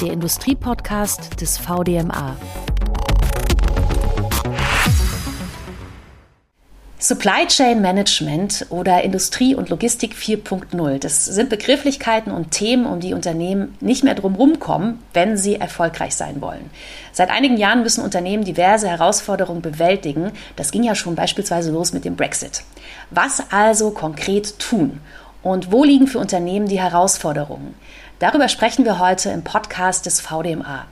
der Industriepodcast des VDMA. Supply Chain Management oder Industrie und Logistik 4.0, das sind Begrifflichkeiten und Themen, um die Unternehmen nicht mehr drumherum kommen, wenn sie erfolgreich sein wollen. Seit einigen Jahren müssen Unternehmen diverse Herausforderungen bewältigen. Das ging ja schon beispielsweise los mit dem Brexit. Was also konkret tun? Und wo liegen für Unternehmen die Herausforderungen? Darüber sprechen wir heute im Podcast des VDMA.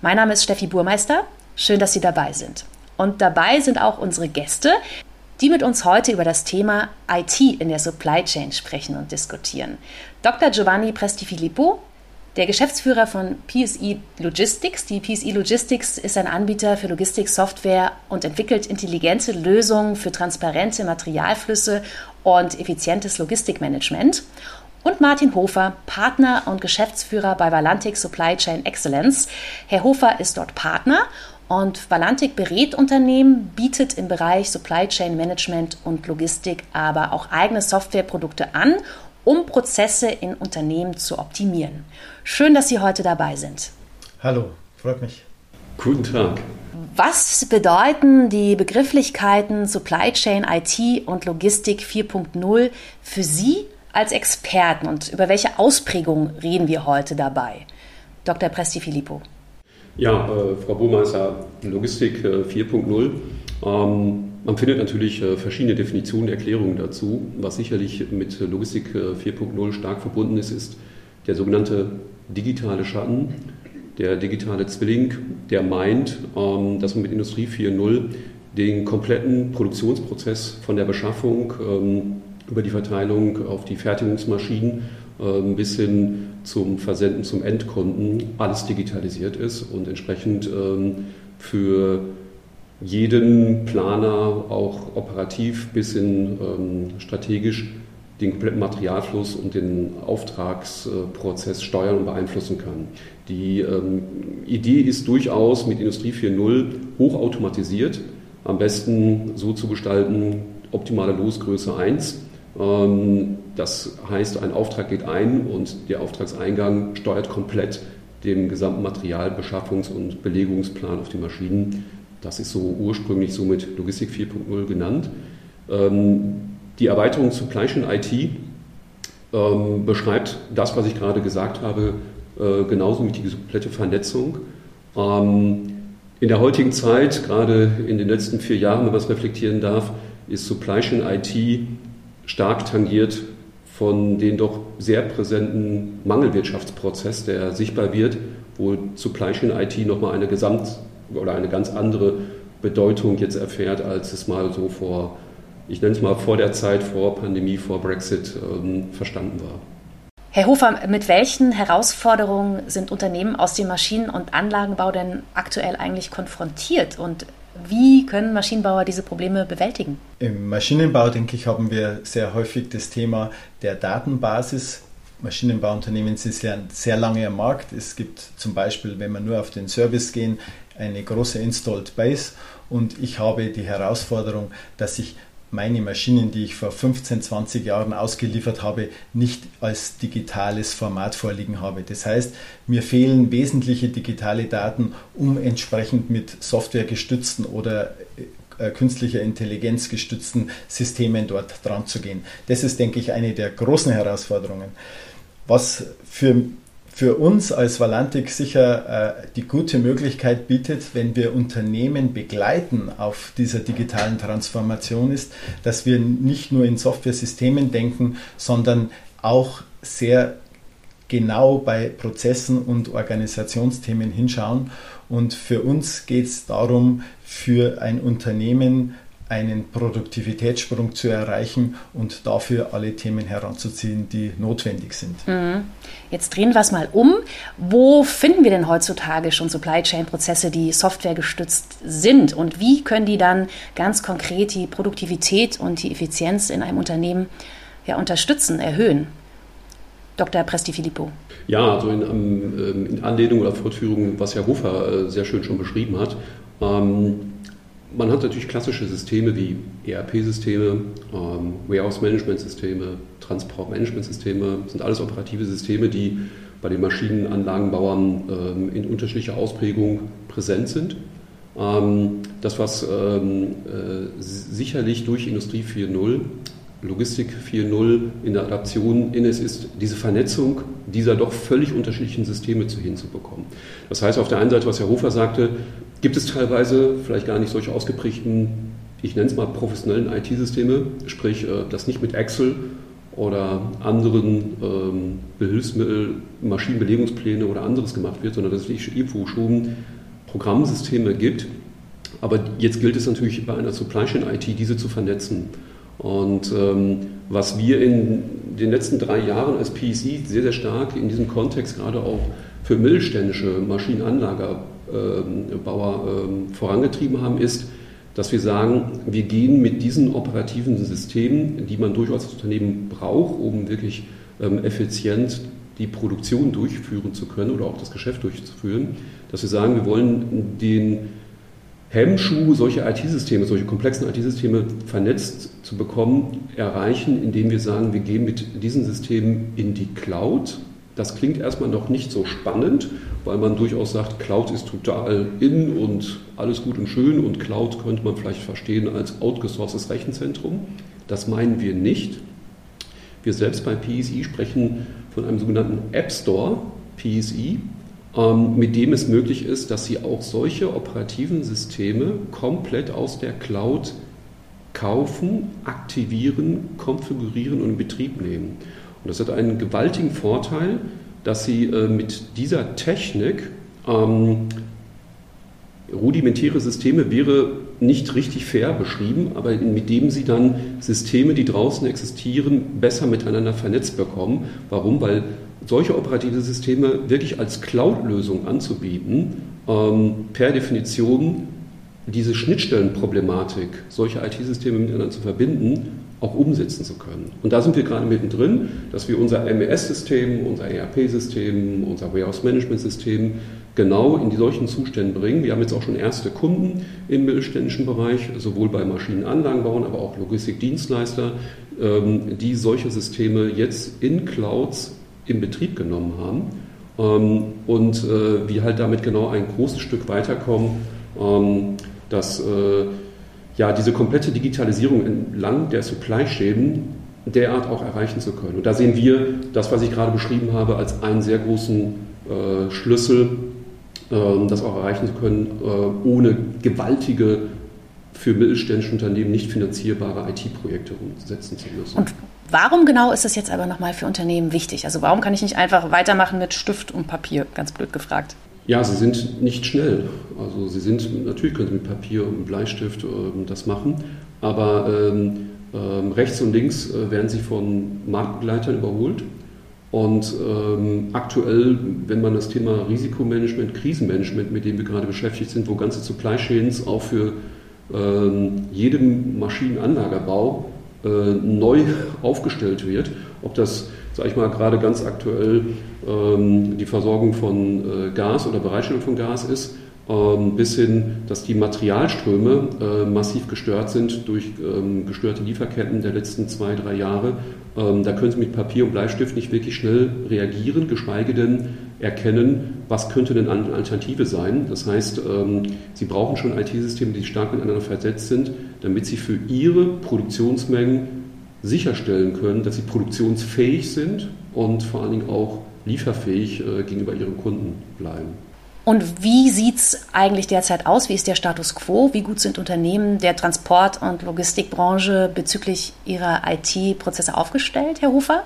Mein Name ist Steffi Burmeister. Schön, dass Sie dabei sind. Und dabei sind auch unsere Gäste, die mit uns heute über das Thema IT in der Supply Chain sprechen und diskutieren. Dr. Giovanni Prestifilippo, der Geschäftsführer von PSI Logistics. Die PSI Logistics ist ein Anbieter für Logistiksoftware und entwickelt intelligente Lösungen für transparente Materialflüsse und effizientes Logistikmanagement. Und Martin Hofer, Partner und Geschäftsführer bei Valantic Supply Chain Excellence. Herr Hofer ist dort Partner und Valantic berät Unternehmen, bietet im Bereich Supply Chain Management und Logistik aber auch eigene Softwareprodukte an, um Prozesse in Unternehmen zu optimieren. Schön, dass Sie heute dabei sind. Hallo, freut mich. Guten Tag. Was bedeuten die Begrifflichkeiten Supply Chain, IT und Logistik 4.0 für Sie als Experten und über welche Ausprägungen reden wir heute dabei? Dr. Presti Filippo. Ja, äh, Frau Burmeister, Logistik äh, 4.0. Ähm, man findet natürlich äh, verschiedene Definitionen, Erklärungen dazu. Was sicherlich mit Logistik 4.0 äh, stark verbunden ist, ist der sogenannte digitale Schatten, der digitale Zwilling, der meint, ähm, dass man mit Industrie 4.0 den kompletten Produktionsprozess von der Beschaffung ähm, über die Verteilung auf die Fertigungsmaschinen ähm, bis hin zum Versenden zum Endkunden alles digitalisiert ist und entsprechend ähm, für jeden Planer auch operativ bis hin ähm, strategisch den kompletten Materialfluss und den Auftragsprozess steuern und beeinflussen kann. Die Idee ist durchaus mit Industrie 4.0 hochautomatisiert, am besten so zu gestalten, optimale Losgröße 1 ähm, das heißt, ein Auftrag geht ein und der Auftragseingang steuert komplett den gesamten Materialbeschaffungs- und Belegungsplan auf die Maschinen. Das ist so ursprünglich so mit Logistik 4.0 genannt. Ähm, die Erweiterung Supply Chain IT ähm, beschreibt das, was ich gerade gesagt habe, äh, genauso wie die komplette Vernetzung. In der heutigen Zeit, gerade in den letzten vier Jahren, wenn man es reflektieren darf, ist Supply Chain IT stark tangiert von den doch sehr präsenten Mangelwirtschaftsprozess, der sichtbar wird, wo Supply Chain IT nochmal eine Gesamt- oder eine ganz andere Bedeutung jetzt erfährt, als es mal so vor, ich nenne es mal vor der Zeit, vor Pandemie, vor Brexit ähm, verstanden war. Herr Hofer, mit welchen Herausforderungen sind Unternehmen aus dem Maschinen- und Anlagenbau denn aktuell eigentlich konfrontiert und wie können Maschinenbauer diese Probleme bewältigen? Im Maschinenbau, denke ich, haben wir sehr häufig das Thema der Datenbasis. Maschinenbauunternehmen sind ja sehr lange am Markt. Es gibt zum Beispiel, wenn wir nur auf den Service gehen, eine große Installed Base. Und ich habe die Herausforderung, dass ich meine Maschinen, die ich vor 15, 20 Jahren ausgeliefert habe, nicht als digitales Format vorliegen habe. Das heißt, mir fehlen wesentliche digitale Daten, um entsprechend mit Software gestützten oder äh, künstlicher Intelligenz gestützten Systemen dort dran zu gehen. Das ist, denke ich, eine der großen Herausforderungen. Was für für uns als Valantik sicher äh, die gute Möglichkeit bietet, wenn wir Unternehmen begleiten auf dieser digitalen Transformation ist, dass wir nicht nur in Software-Systemen denken, sondern auch sehr genau bei Prozessen und Organisationsthemen hinschauen. Und für uns geht es darum, für ein Unternehmen einen Produktivitätssprung zu erreichen und dafür alle Themen heranzuziehen, die notwendig sind. Mhm. Jetzt drehen wir es mal um. Wo finden wir denn heutzutage schon Supply Chain Prozesse, die softwaregestützt sind? Und wie können die dann ganz konkret die Produktivität und die Effizienz in einem Unternehmen ja, unterstützen, erhöhen? Dr. Presti Filippo. Ja, also in, ähm, in, Anlehnung oder Fortführung, was Herr Hofer äh, sehr schön schon beschrieben hat. Ähm, man hat natürlich klassische Systeme wie ERP-Systeme, ähm, Warehouse-Management-Systeme, Transport-Management-Systeme, sind alles operative Systeme, die bei den Maschinenanlagenbauern ähm, in unterschiedlicher Ausprägung präsent sind. Ähm, das, was ähm, äh, sicherlich durch Industrie 4.0 Logistik 4.0 in der Adaption in es ist, diese Vernetzung dieser doch völlig unterschiedlichen Systeme zu hinzubekommen. Das heißt, auf der einen Seite, was Herr Hofer sagte, gibt es teilweise vielleicht gar nicht solche ausgeprägten, ich nenne es mal professionellen IT-Systeme, sprich, äh, das nicht mit Excel oder anderen ähm, Behilfsmittel, Maschinenbelegungspläne oder anderes gemacht wird, sondern dass es irgendwo schon Programmsysteme gibt. Aber jetzt gilt es natürlich bei einer Supply Chain IT, diese zu vernetzen. Und ähm, was wir in den letzten drei Jahren als PSI sehr, sehr stark in diesem Kontext gerade auch für mittelständische Maschinenanlagerbauer ähm, vorangetrieben haben, ist, dass wir sagen, wir gehen mit diesen operativen Systemen, die man durchaus als Unternehmen braucht, um wirklich ähm, effizient die Produktion durchführen zu können oder auch das Geschäft durchzuführen, dass wir sagen, wir wollen den Hemmschuh, solche IT-Systeme, solche komplexen IT-Systeme vernetzt zu bekommen, erreichen, indem wir sagen, wir gehen mit diesen Systemen in die Cloud. Das klingt erstmal noch nicht so spannend, weil man durchaus sagt, Cloud ist total in und alles gut und schön und Cloud könnte man vielleicht verstehen als outgesourcedes Rechenzentrum. Das meinen wir nicht. Wir selbst bei PSI sprechen von einem sogenannten App Store, PSI, ähm, mit dem es möglich ist, dass Sie auch solche operativen Systeme komplett aus der Cloud kaufen, aktivieren, konfigurieren und in Betrieb nehmen. Und das hat einen gewaltigen Vorteil, dass Sie äh, mit dieser Technik ähm, rudimentäre Systeme wäre nicht richtig fair beschrieben, aber mit dem sie dann Systeme, die draußen existieren, besser miteinander vernetzt bekommen. Warum? Weil solche operative Systeme wirklich als Cloud-Lösung anzubieten, ähm, per Definition diese Schnittstellenproblematik, solche IT-Systeme miteinander zu verbinden, auch umsetzen zu können. Und da sind wir gerade mittendrin, dass wir unser MES-System, unser ERP-System, unser Warehouse-Management-System genau in die solchen Zustände bringen. Wir haben jetzt auch schon erste Kunden im mittelständischen Bereich, sowohl bei Maschinenanlagenbauern, aber auch Logistikdienstleister, ähm, die solche Systeme jetzt in Clouds in Betrieb genommen haben ähm, und äh, wir halt damit genau ein großes Stück weiterkommen, ähm, dass äh, ja, diese komplette Digitalisierung entlang der Supply-Chain derart auch erreichen zu können. Und da sehen wir das, was ich gerade beschrieben habe, als einen sehr großen äh, Schlüssel ähm, das auch erreichen zu können, äh, ohne gewaltige für mittelständische Unternehmen nicht finanzierbare IT-Projekte umsetzen zu müssen. Und warum genau ist das jetzt aber nochmal für Unternehmen wichtig? Also warum kann ich nicht einfach weitermachen mit Stift und Papier, ganz blöd gefragt? Ja, sie sind nicht schnell. Also sie sind, natürlich können sie mit Papier und Bleistift äh, das machen, aber ähm, ähm, rechts und links äh, werden sie von Marktbegleitern überholt. Und ähm, aktuell, wenn man das Thema Risikomanagement, Krisenmanagement, mit dem wir gerade beschäftigt sind, wo ganze Supply Chains auch für ähm, jedem Maschinenanlagerbau äh, neu aufgestellt wird, ob das, sage ich mal, gerade ganz aktuell die Versorgung von äh, Gas oder Bereitstellung von Gas ist, ähm, bis hin, dass die Materialströme äh, massiv gestört sind durch ähm, gestörte Lieferketten der letzten zwei, drei Jahre. Ähm, da können Sie mit Papier und Bleistift nicht wirklich schnell reagieren, geschweige denn erkennen, was könnte denn eine Alternative sein. Das heißt, Sie brauchen schon IT-Systeme, die stark miteinander versetzt sind, damit Sie für Ihre Produktionsmengen sicherstellen können, dass sie produktionsfähig sind und vor allen Dingen auch lieferfähig äh, gegenüber ihren Kunden bleiben. Und wie sieht es eigentlich derzeit aus? Wie ist der Status quo? Wie gut sind Unternehmen der Transport- und Logistikbranche bezüglich ihrer IT-Prozesse aufgestellt, Herr Hofer?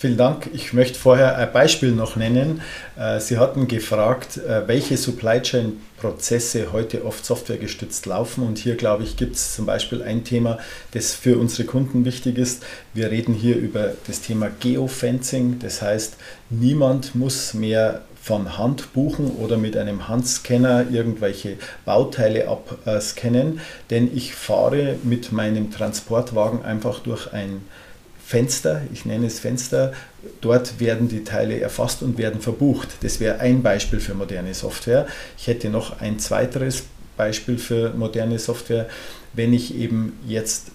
Vielen Dank. Ich möchte vorher ein Beispiel noch nennen. Äh, Sie hatten gefragt, äh, welche Supply Chain Prozesse heute oft softwaregestützt laufen. Und hier, glaube ich, gibt es zum Beispiel ein Thema, das für unsere Kunden wichtig ist. Wir reden hier über das Thema Geofencing. Das heißt, niemand muss mehr von Hand buchen oder mit einem Handscanner irgendwelche Bauteile abscannen, denn ich fahre mit meinem Transportwagen einfach durch ein Fenster, ich nenne es Fenster, dort werden die Teile erfasst und werden verbucht. Das wäre ein Beispiel für moderne Software. Ich hätte noch ein zweiteres Beispiel für moderne Software, wenn ich eben jetzt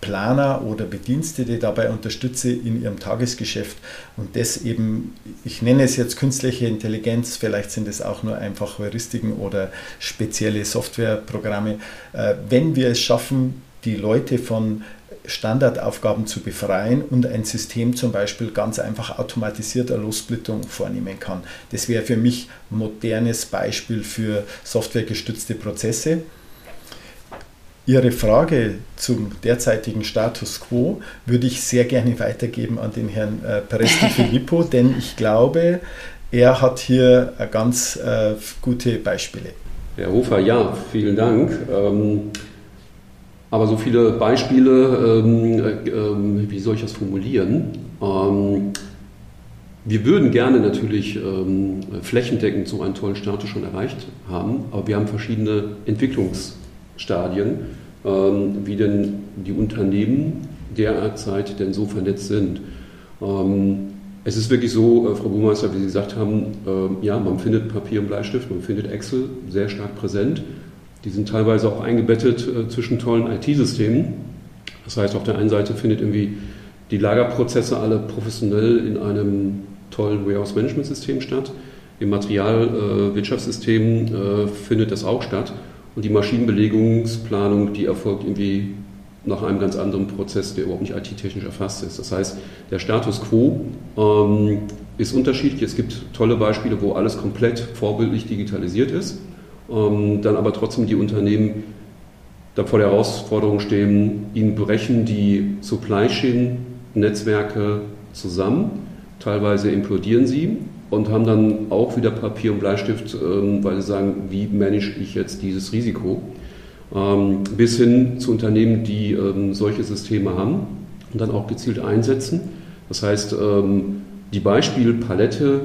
Planer oder Bedienstete dabei unterstütze in ihrem Tagesgeschäft und das eben, ich nenne es jetzt künstliche Intelligenz, vielleicht sind es auch nur einfach Heuristiken oder spezielle Softwareprogramme, äh, wenn wir es schaffen, die Leute von Standardaufgaben zu befreien und ein System zum Beispiel ganz einfach automatisierter Lossplittung vornehmen kann. Das wäre für mich ein modernes Beispiel für softwaregestützte Prozesse. Ihre Frage zum derzeitigen Status quo würde ich sehr gerne weitergeben an den Herrn äh, Presti Filippo, denn ich glaube, er hat hier ganz äh, gute Beispiele. Herr Hofer, ja, vielen Dank. Ähm, aber so viele Beispiele, ähm, äh, wie soll ich das formulieren? Ähm, wir würden gerne natürlich ähm, flächendeckend so einen tollen Status schon erreicht haben, aber wir haben verschiedene Entwicklungs- Stadien, ähm, wie denn die Unternehmen derzeit denn so vernetzt sind. Ähm, es ist wirklich so, äh, Frau Buhmeister, wie Sie gesagt haben, äh, ja, man findet Papier und Bleistift, man findet Excel sehr stark präsent. Die sind teilweise auch eingebettet äh, zwischen tollen IT-Systemen. Das heißt, auf der einen Seite findet irgendwie die Lagerprozesse alle professionell in einem tollen Warehouse-Management-System statt. Im Materialwirtschaftssystem äh, findet das auch statt. Und die Maschinenbelegungsplanung, die erfolgt irgendwie nach einem ganz anderen Prozess, der überhaupt nicht IT-technisch erfasst ist. Das heißt, der Status quo ähm, ist unterschiedlich. Es gibt tolle Beispiele, wo alles komplett vorbildlich digitalisiert ist, ähm, dann aber trotzdem die Unternehmen da vor der Herausforderung stehen, ihnen brechen die Supply Chain Netzwerke zusammen, teilweise implodieren sie und haben dann auch wieder Papier und Bleistift, ähm, weil sie sagen, wie manage ich jetzt dieses Risiko? Ähm, bis hin zu Unternehmen, die ähm, solche Systeme haben und dann auch gezielt einsetzen. Das heißt, die Beispielpalette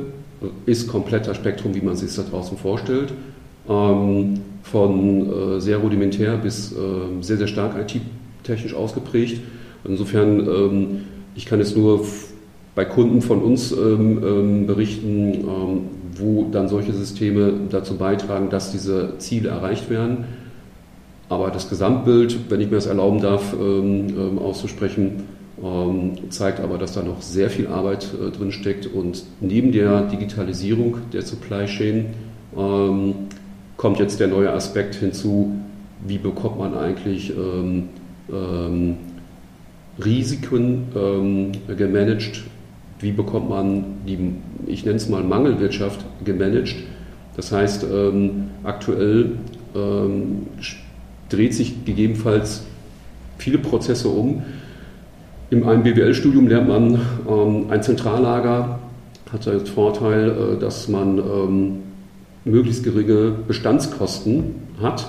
ist kompletter Spektrum, wie man sich das da draußen vorstellt. Von äh, sehr rudimentär bis sehr, sehr stark IT-technisch ausgeprägt. Insofern, ich kann jetzt nur bei Kunden von uns ähm, ähm, berichten, ähm, wo dann solche Systeme dazu beitragen, dass diese Ziele erreicht werden. Aber das Gesamtbild, wenn ich mir das erlauben darf, ähm, ähm, auszusprechen, ähm, zeigt aber, dass da noch sehr viel Arbeit äh, drin steckt. Und neben der Digitalisierung der Supply Chain kommt jetzt der neue Aspekt hinzu, wie bekommt man eigentlich Risiken gemanagt wie bekommt man die, ich nenne es mal Mangelwirtschaft, gemanagt. Das heißt, ähm, aktuell ähm, dreht sich gegebenenfalls viele Prozesse um. In einem BWL-Studium lernt man, ähm, ein Zentrallager hat den Vorteil, äh, dass man ähm, möglichst geringe Bestandskosten hat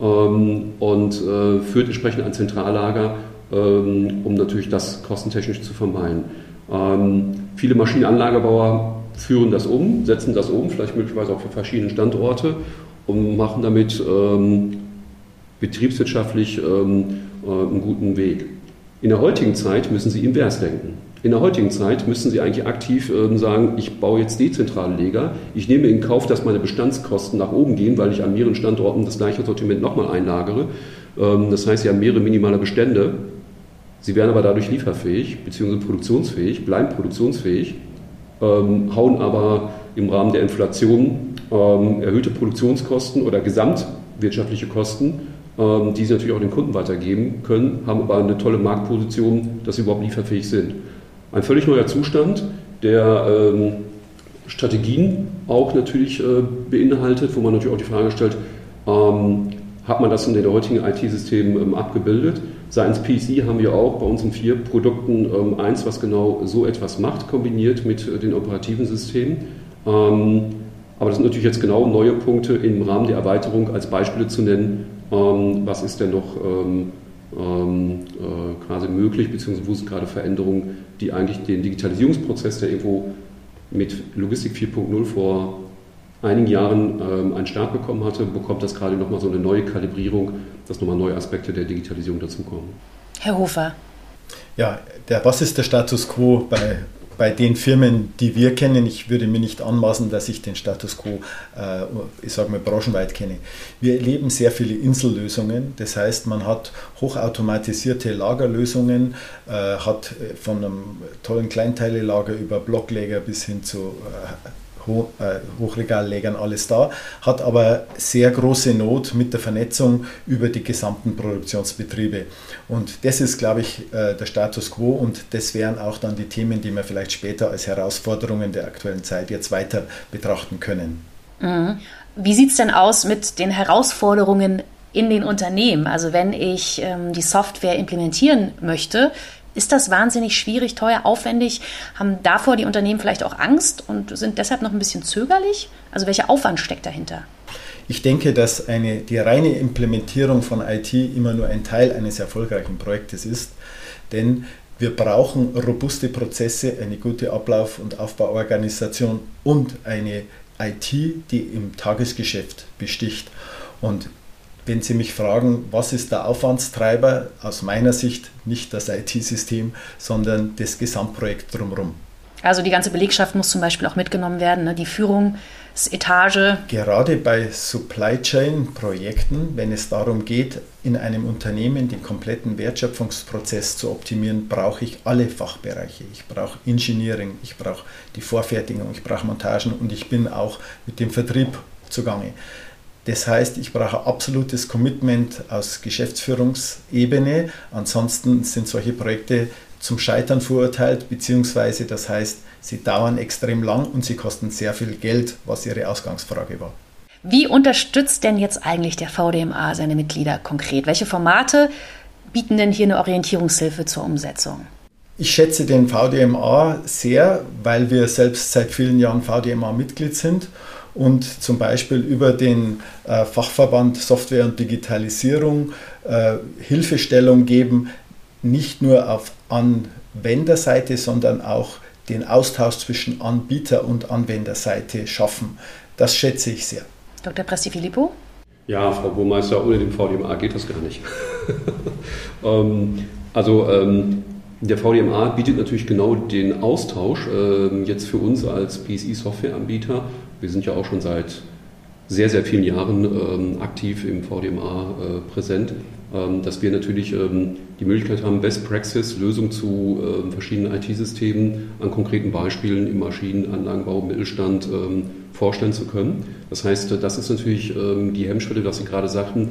ähm, und äh, führt entsprechend ein Zentrallager, ähm, um natürlich das kostentechnisch zu vermeiden. Ähm, viele Maschinenanlagebauer führen das um, setzen das um, vielleicht möglicherweise auch für verschiedene Standorte und machen damit ähm, betriebswirtschaftlich ähm, äh, einen guten Weg. In der heutigen Zeit müssen Sie invers denken. In der heutigen Zeit müssen Sie eigentlich aktiv ähm, sagen, ich baue jetzt dezentrale Leger, ich nehme in Kauf, dass meine Bestandskosten nach oben gehen, weil ich an mehreren Standorten das gleiche Sortiment nochmal einlagere. Ähm, das heißt, Sie haben mehrere minimale Bestände Sie werden aber dadurch lieferfähig bzw. produktionsfähig, bleiben produktionsfähig, ähm, hauen aber im Rahmen der Inflation erhöhte Produktionskosten oder gesamtwirtschaftliche Kosten, die sie natürlich auch den Kunden weitergeben können, haben aber eine tolle Marktposition, dass sie überhaupt lieferfähig sind. Ein völlig neuer Zustand, der ähm, Strategien auch natürlich äh, beinhaltet, wo man natürlich auch die Frage stellt, ähm, hat man das in den heutigen IT-Systemen ähm, abgebildet? Seitens PC haben wir auch bei unseren vier Produkten ähm, eins, was genau so etwas macht, kombiniert mit äh, den operativen Systemen. Ähm, aber das sind natürlich jetzt genau neue Punkte im Rahmen der Erweiterung als Beispiele zu nennen. Ähm, was ist denn noch äh, quasi möglich, beziehungsweise wo sind gerade Veränderungen, die eigentlich den Digitalisierungsprozess, der irgendwo mit Logistik 4.0 vor einigen Jahren ähm, einen Start bekommen hatte, bekommt das gerade nochmal so eine neue Kalibrierung, dass nochmal neue Aspekte der Digitalisierung dazukommen. Herr Hofer. Ja, der, was ist der Status quo bei bei den Firmen, die wir kennen, ich würde mir nicht anmaßen, dass ich den Status quo, äh, ich sage mal, branchenweit kenne. Wir erleben sehr viele Insellösungen. Das heißt, man hat hochautomatisierte Lagerlösungen, äh, hat von einem tollen Kleinteilelager über Blockläger bis hin zu äh, äh, Hochregallegern alles da, hat aber sehr große Not mit der Vernetzung über die gesamten Produktionsbetriebe. Und das ist, glaube ich, äh, der Status quo und das wären auch dann die Themen, die wir vielleicht später als Herausforderungen der aktuellen Zeit jetzt weiter betrachten können. Mhm. Wie sieht es denn aus mit den Herausforderungen in den Unternehmen? Also wenn ich ähm, die Software implementieren möchte, ist das wahnsinnig schwierig, teuer, aufwendig? Haben davor die Unternehmen vielleicht auch Angst und sind deshalb noch ein bisschen zögerlich? Also welcher Aufwand steckt dahinter? Ich denke, dass eine, die reine Implementierung von IT immer nur ein Teil eines erfolgreichen Projektes ist, denn wir brauchen robuste Prozesse, eine gute Ablauf- und Aufbauorganisation und eine IT, die im Tagesgeschäft besticht. Und wenn Sie mich fragen, was ist der Aufwandstreiber, aus meiner Sicht nicht das IT-System, sondern das Gesamtprojekt drumherum. Also die ganze Belegschaft muss zum Beispiel auch mitgenommen werden, ne? die Führungsetage. Gerade bei Supply Chain-Projekten, wenn es darum geht, in einem Unternehmen den kompletten Wertschöpfungsprozess zu optimieren, brauche ich alle Fachbereiche. Ich brauche Engineering, ich brauche die Vorfertigung, ich brauche Montagen und ich bin auch mit dem Vertrieb zugange. Das heißt, ich brauche absolutes Commitment aus Geschäftsführungsebene. Ansonsten sind solche Projekte zum Scheitern verurteilt, beziehungsweise das heißt, sie dauern extrem lang und sie kosten sehr viel Geld, was ihre Ausgangsfrage war. Wie unterstützt denn jetzt eigentlich der VDMA seine Mitglieder konkret? Welche Formate bieten denn hier eine Orientierungshilfe zur Umsetzung? Ich schätze den VDMA sehr, weil wir selbst seit vielen Jahren VDMA-Mitglied sind und zum Beispiel über den äh, Fachverband Software und Digitalisierung äh, Hilfestellung geben, nicht nur auf Anwenderseite, sondern auch den Austausch zwischen Anbieter und Anwenderseite schaffen. Das schätze ich sehr. Dr. Presti Filippo? Ja, Frau Burmeister, ohne den VDMA geht das gar nicht. ähm, also ähm, der VDMA bietet natürlich genau den Austausch äh, jetzt für uns als PSI-Softwareanbieter. Wir sind ja auch schon seit sehr, sehr vielen Jahren ähm, aktiv im VDMA äh, präsent, ähm, dass wir natürlich ähm, die Möglichkeit haben, Best Praxis, Lösungen zu ähm, verschiedenen IT-Systemen an konkreten Beispielen im Maschinen-, Anlagenbau, Mittelstand ähm, vorstellen zu können. Das heißt, das ist natürlich ähm, die Hemmschwelle, dass Sie gerade sagten,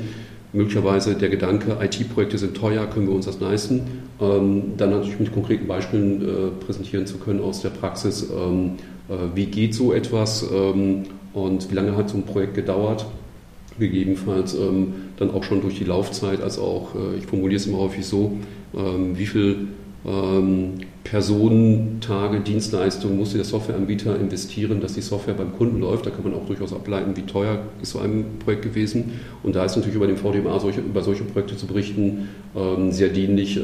möglicherweise der Gedanke, IT-Projekte sind teuer, können wir uns das leisten, ähm, dann natürlich mit konkreten Beispielen äh, präsentieren zu können aus der Praxis, äh, wie geht so etwas ähm, und wie lange hat so ein Projekt gedauert, gegebenenfalls ähm, dann auch schon durch die Laufzeit, als auch, äh, ich formuliere es immer häufig so, ähm, wie viel ähm, Personentage, Dienstleistungen muss der Softwareanbieter investieren, dass die Software beim Kunden läuft. Da kann man auch durchaus ableiten, wie teuer ist so ein Projekt gewesen. Und da ist natürlich über den VDMA solche, über solche Projekte zu berichten sehr dienlich,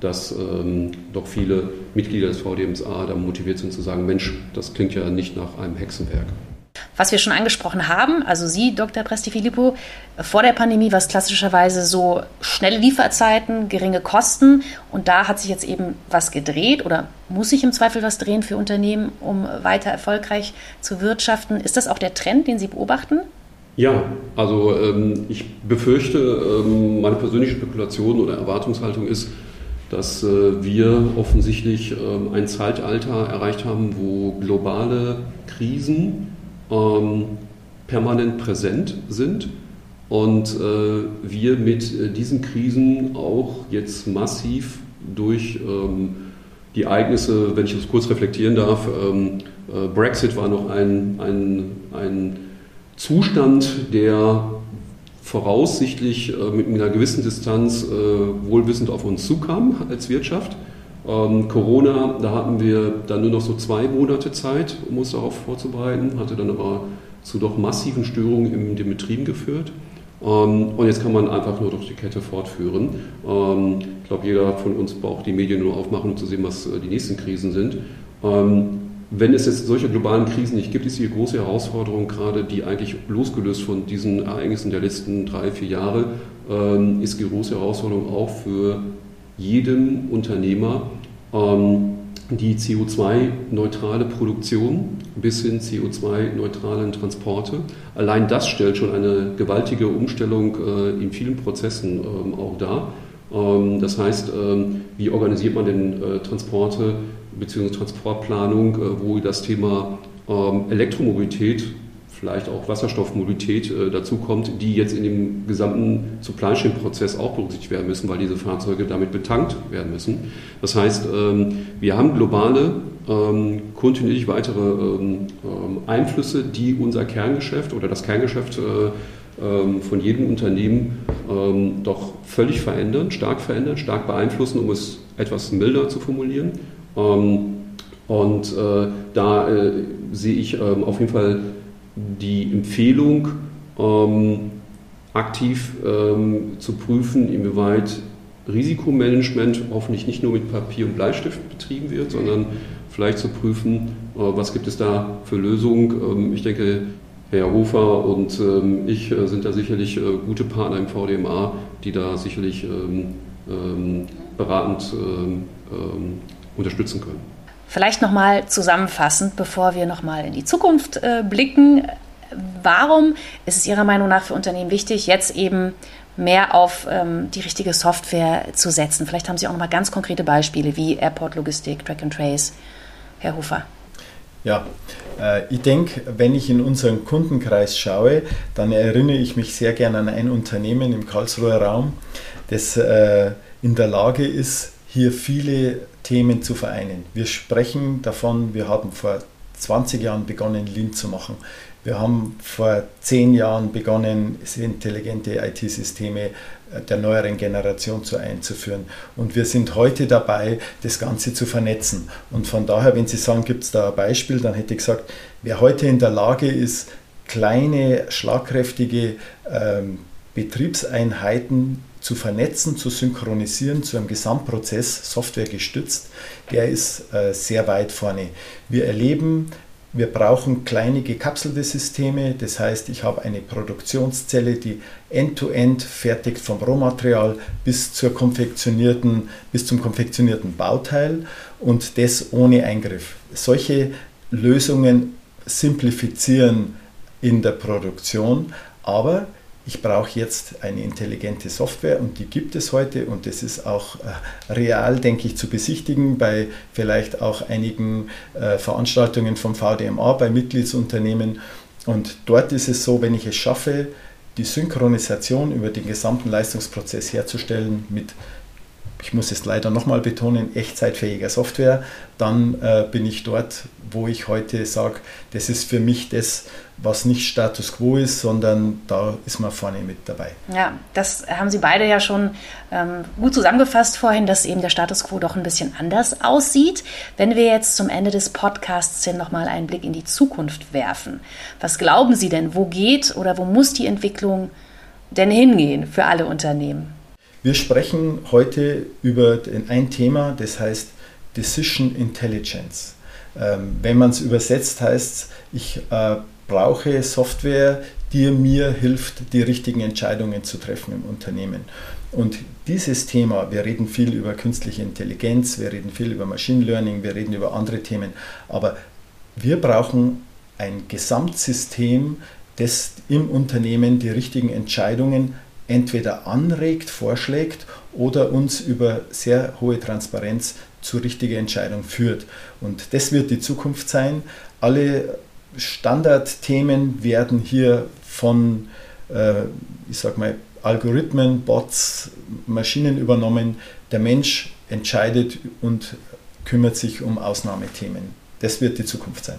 dass ähm, doch viele Mitglieder des VDMA da motiviert sind zu sagen, Mensch, das klingt ja nicht nach einem Hexenwerk. Was wir schon angesprochen haben, also Sie, Dr. Presti-Filippo, vor der Pandemie war es klassischerweise so schnelle Lieferzeiten, geringe Kosten und da hat sich jetzt eben was gedreht oder muss sich im Zweifel was drehen für Unternehmen, um weiter erfolgreich zu wirtschaften. Ist das auch der Trend, den Sie beobachten? Ja, also ähm, ich befürchte, ähm, meine persönliche Spekulation oder Erwartungshaltung ist, dass äh, wir offensichtlich äh, ein Zeitalter erreicht haben, wo globale Krisen ähm, permanent präsent sind und äh, wir mit äh, diesen Krisen auch jetzt massiv durch ähm, die Ereignisse, wenn ich das kurz reflektieren darf, ähm, Brexit war noch ein, ein, ein Zustand, der voraussichtlich äh, mit einer gewissen Distanz äh, wohlwissend auf uns zukam als Wirtschaft. Ähm, Corona, da hatten wir dann nur noch so zwei Monate Zeit, um uns darauf vorzubereiten, hatte dann aber zu doch massiven Störungen in den Betrieben geführt. Ähm, und jetzt kann man einfach nur durch die Kette fortführen. Ähm, ich glaube, jeder von uns braucht die Medien nur aufmachen, um zu sehen, was äh, die nächsten Krisen sind. Wenn es jetzt solche globalen Krisen nicht gibt, ist die große Herausforderung gerade, die eigentlich losgelöst von diesen Ereignissen der letzten drei, vier Jahre, ähm, ist die große Herausforderung auch für jedem Unternehmer, ähm, die CO2-neutrale Produktion bis hin CO2-neutralen Transporte. Allein das stellt schon eine gewaltige Umstellung äh, in vielen Prozessen ähm, auch dar. Ähm, das heißt, ähm, wie organisiert man denn äh, Transporte bzw. Transportplanung, äh, wo das Thema Elektromobilität vielleicht auch Wasserstoffmobilität äh, dazu kommt, die jetzt in dem gesamten Supply Chain Prozess auch berücksichtigt werden müssen, weil diese Fahrzeuge damit betankt werden müssen. Das heißt, ähm, wir haben globale, ähm, kontinuierlich weitere ähm, ähm Einflüsse, die unser Kerngeschäft oder das Kerngeschäft äh, ähm, von jedem Unternehmen ähm, doch völlig verändern, stark verändern, stark beeinflussen, um es etwas milder zu formulieren. Und äh, da äh, sehe ich auf jeden Fall die Empfehlung, ähm, aktiv ähm, zu prüfen, inwieweit Risikomanagement hoffentlich nicht nur mit Papier und Bleistift betrieben wird, sondern vielleicht zu prüfen, äh, was gibt es da für Lösungen. Ähm, ich denke, Herr Hofer und ähm, ich sind da sicherlich gute Partner im VDMA, die da sicherlich ähm, ähm, beratend unterstützen können. Vielleicht nochmal zusammenfassend, bevor wir nochmal in die Zukunft äh, blicken. Warum ist es Ihrer Meinung nach für Unternehmen wichtig, jetzt eben mehr auf ähm, die richtige Software zu setzen? Vielleicht haben Sie auch nochmal ganz konkrete Beispiele wie Airport Logistik, Track and Trace. Herr Hofer. Ja, äh, ich denke, wenn ich in unseren Kundenkreis schaue, dann erinnere ich mich sehr gerne an ein Unternehmen im Karlsruher Raum, das äh, in der Lage ist, hier viele Themen zu vereinen. Wir sprechen davon, wir haben vor 20 Jahren begonnen, Lean zu machen. Wir haben vor 10 Jahren begonnen, intelligente IT-Systeme äh, der neueren Generation zu einzuführen. Und wir sind heute dabei, das Ganze zu vernetzen. Und von daher, wenn Sie sagen, gibt es da ein Beispiel, dann hätte ich gesagt, wer heute in der Lage ist, kleine, schlagkräftige ähm, Betriebseinheiten zu vernetzen, zu synchronisieren zu einem Gesamtprozess, Software gestützt, der ist äh, sehr weit vorne. Wir erleben, wir brauchen kleine gekapselte Systeme, das heißt, ich habe eine Produktionszelle, die end-to-end -end fertigt vom Rohmaterial bis, zur konfektionierten, bis zum konfektionierten Bauteil und das ohne Eingriff. Solche Lösungen simplifizieren in der Produktion, aber ich brauche jetzt eine intelligente Software und die gibt es heute und das ist auch äh, real, denke ich, zu besichtigen bei vielleicht auch einigen äh, Veranstaltungen vom VDMA bei Mitgliedsunternehmen. Und dort ist es so, wenn ich es schaffe, die Synchronisation über den gesamten Leistungsprozess herzustellen mit ich muss es leider nochmal betonen, echtzeitfähiger Software, dann äh, bin ich dort, wo ich heute sage, das ist für mich das, was nicht Status quo ist, sondern da ist man vorne mit dabei. Ja, das haben Sie beide ja schon ähm, gut zusammengefasst vorhin, dass eben der Status quo doch ein bisschen anders aussieht. Wenn wir jetzt zum Ende des Podcasts hin nochmal einen Blick in die Zukunft werfen, was glauben Sie denn, wo geht oder wo muss die Entwicklung denn hingehen für alle Unternehmen? Wir sprechen heute über ein Thema, das heißt Decision Intelligence. Ähm, wenn man es übersetzt, heißt ich äh, brauche Software, die mir hilft, die richtigen Entscheidungen zu treffen im Unternehmen. Und dieses Thema, wir reden viel über künstliche Intelligenz, wir reden viel über Machine Learning, wir reden über andere Themen, aber wir brauchen ein Gesamtsystem, das im Unternehmen die richtigen Entscheidungen entweder anregt, vorschlägt oder uns über sehr hohe Transparenz zu richtigen Entscheidungen führt. Und das wird die Zukunft sein. Alle Standardthemen werden hier von, äh, ich sag mal, Algorithmen, Bots, Maschinen übernommen. Der Mensch entscheidet und kümmert sich um Ausnahmethemen. Das wird die Zukunft sein.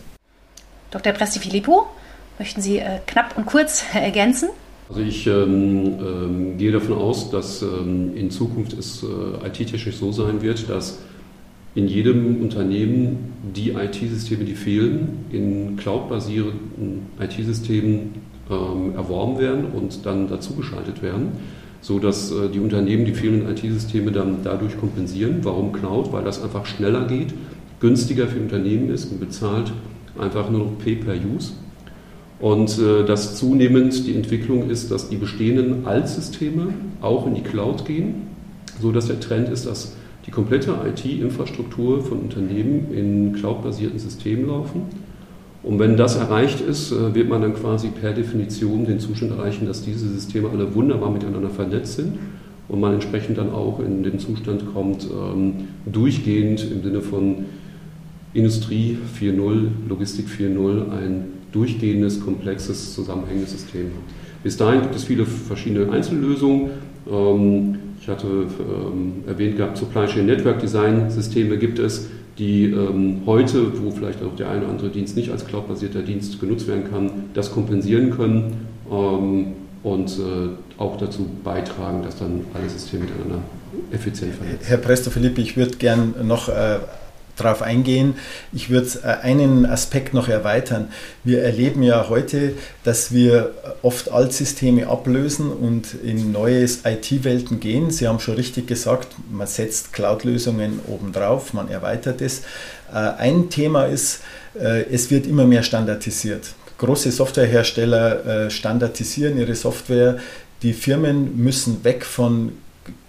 Dr. Presti Filippo, möchten Sie äh, knapp und kurz ergänzen? Also ich ähm, ähm, gehe davon aus, dass ähm, in Zukunft es äh, IT-technisch so sein wird, dass in jedem Unternehmen die IT-Systeme, die fehlen, in cloud-basierten IT-Systemen ähm, erworben werden und dann dazugeschaltet werden, sodass äh, die Unternehmen die fehlenden IT-Systeme dann dadurch kompensieren. Warum Cloud? Weil das einfach schneller geht, günstiger für Unternehmen ist und bezahlt einfach nur noch Pay per Use. Und äh, dass zunehmend die Entwicklung ist, dass die bestehenden Altsysteme auch in die Cloud gehen, so dass der Trend ist, dass die komplette IT-Infrastruktur von Unternehmen in cloud-basierten Systemen laufen. Und wenn das erreicht ist, äh, wird man dann quasi per Definition den Zustand erreichen, dass diese Systeme alle wunderbar miteinander vernetzt sind und man entsprechend dann auch in den Zustand kommt, ähm, durchgehend im Sinne von Industrie 4.0, Logistik 4.0 ein durchgehendes, komplexes, zusammenhängendes System hat. Bis dahin gibt es viele verschiedene Einzellösungen. Ähm, ich hatte ähm, erwähnt gehabt, Supply Chain Network Design Systeme gibt es, die ähm, heute, wo vielleicht auch der eine oder andere Dienst nicht als cloudbasierter Dienst genutzt werden kann, das kompensieren können und äh, auch dazu beitragen, dass dann alle Systeme miteinander effizient vernetzt Herr Presto Philippi, ich würde gern noch darauf eingehen. Ich würde äh, einen Aspekt noch erweitern. Wir erleben ja heute, dass wir oft Altsysteme ablösen und in neue IT-Welten gehen. Sie haben schon richtig gesagt, man setzt Cloud-Lösungen obendrauf, man erweitert es. Äh, ein Thema ist, äh, es wird immer mehr standardisiert. Große Softwarehersteller standardisieren ihre Software. Die Firmen müssen weg von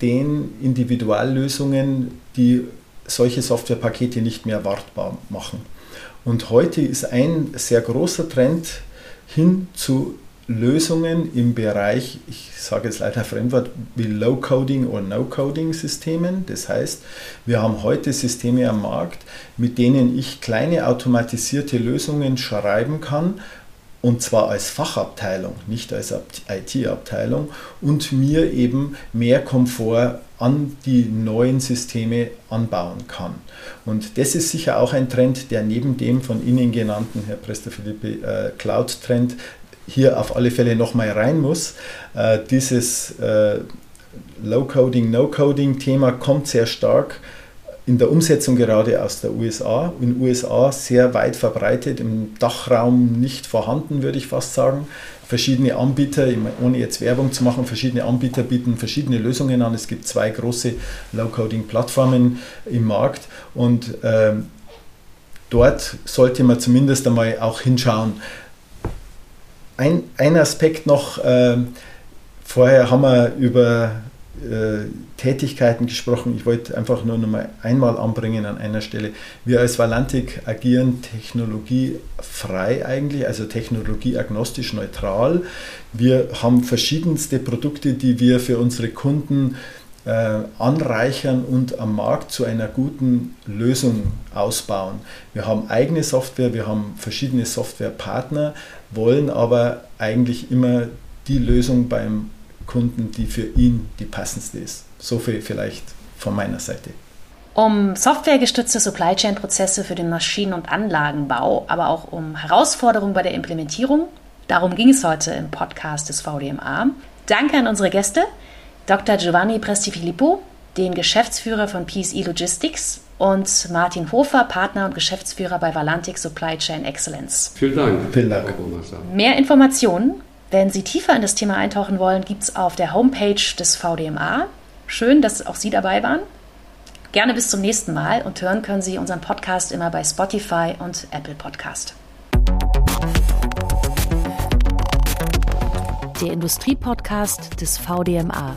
den Individuallösungen, die solche Softwarepakete nicht mehr wartbar machen. Und heute ist ein sehr großer Trend hin zu Lösungen im Bereich, ich sage jetzt leider Fremdwort, wie Low-Coding oder No-Coding-Systemen. Das heißt, wir haben heute Systeme am Markt, mit denen ich kleine automatisierte Lösungen schreiben kann, und zwar als Fachabteilung, nicht als IT-Abteilung und mir eben mehr Komfort an die neuen Systeme anbauen kann. Und das ist sicher auch ein Trend, der neben dem von Ihnen genannten, Herr Prester Philippi, äh, Cloud-Trend hier auf alle Fälle nochmal rein muss. Äh, dieses äh, Low-Coding, No-Coding-Thema kommt sehr stark in der Umsetzung gerade aus der USA. In den USA sehr weit verbreitet, im Dachraum nicht vorhanden, würde ich fast sagen. Verschiedene Anbieter, ohne jetzt Werbung zu machen, verschiedene Anbieter bieten verschiedene Lösungen an. Es gibt zwei große Low-Coding-Plattformen im Markt und ähm, dort sollte man zumindest einmal auch hinschauen. Ein, ein Aspekt noch, äh, vorher haben wir über äh, Tätigkeiten gesprochen. Ich wollte einfach nur noch mal einmal anbringen an einer Stelle. Wir als Valantik agieren technologiefrei eigentlich, also technologieagnostisch neutral. Wir haben verschiedenste Produkte, die wir für unsere Kunden äh, anreichern und am Markt zu einer guten Lösung ausbauen. Wir haben eigene Software, wir haben verschiedene Softwarepartner, wollen aber eigentlich immer die Lösung beim Kunden, die für ihn die passendste ist. So viel vielleicht von meiner Seite. Um softwaregestützte Supply Chain Prozesse für den Maschinen- und Anlagenbau, aber auch um Herausforderungen bei der Implementierung. Darum ging es heute im Podcast des VDMA. Danke an unsere Gäste, Dr. Giovanni Prestifilippo, den Geschäftsführer von PSE Logistics und Martin Hofer, Partner und Geschäftsführer bei Valantic Supply Chain Excellence. Vielen Dank. Vielen Dank. Mehr Informationen wenn Sie tiefer in das Thema eintauchen wollen, gibt es auf der Homepage des VDMA. Schön, dass auch Sie dabei waren. Gerne bis zum nächsten Mal und hören können Sie unseren Podcast immer bei Spotify und Apple Podcast. Der Industriepodcast des VDMA.